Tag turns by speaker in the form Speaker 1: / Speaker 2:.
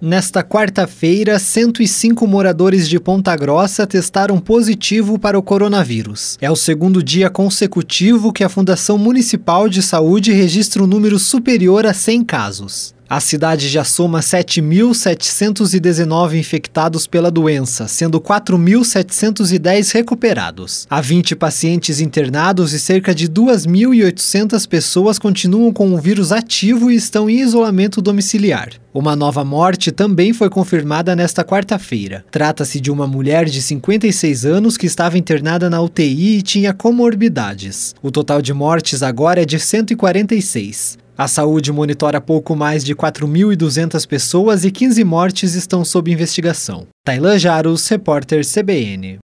Speaker 1: Nesta quarta-feira, 105 moradores de Ponta Grossa testaram positivo para o coronavírus. É o segundo dia consecutivo que a Fundação Municipal de Saúde registra um número superior a 100 casos. A cidade já soma 7.719 infectados pela doença, sendo 4.710 recuperados. Há 20 pacientes internados e cerca de 2.800 pessoas continuam com o vírus ativo e estão em isolamento domiciliar. Uma nova morte também foi confirmada nesta quarta-feira. Trata-se de uma mulher de 56 anos que estava internada na UTI e tinha comorbidades. O total de mortes agora é de 146. A saúde monitora pouco mais de 4.200 pessoas e 15 mortes estão sob investigação. Tailan Jaros, repórter CBN.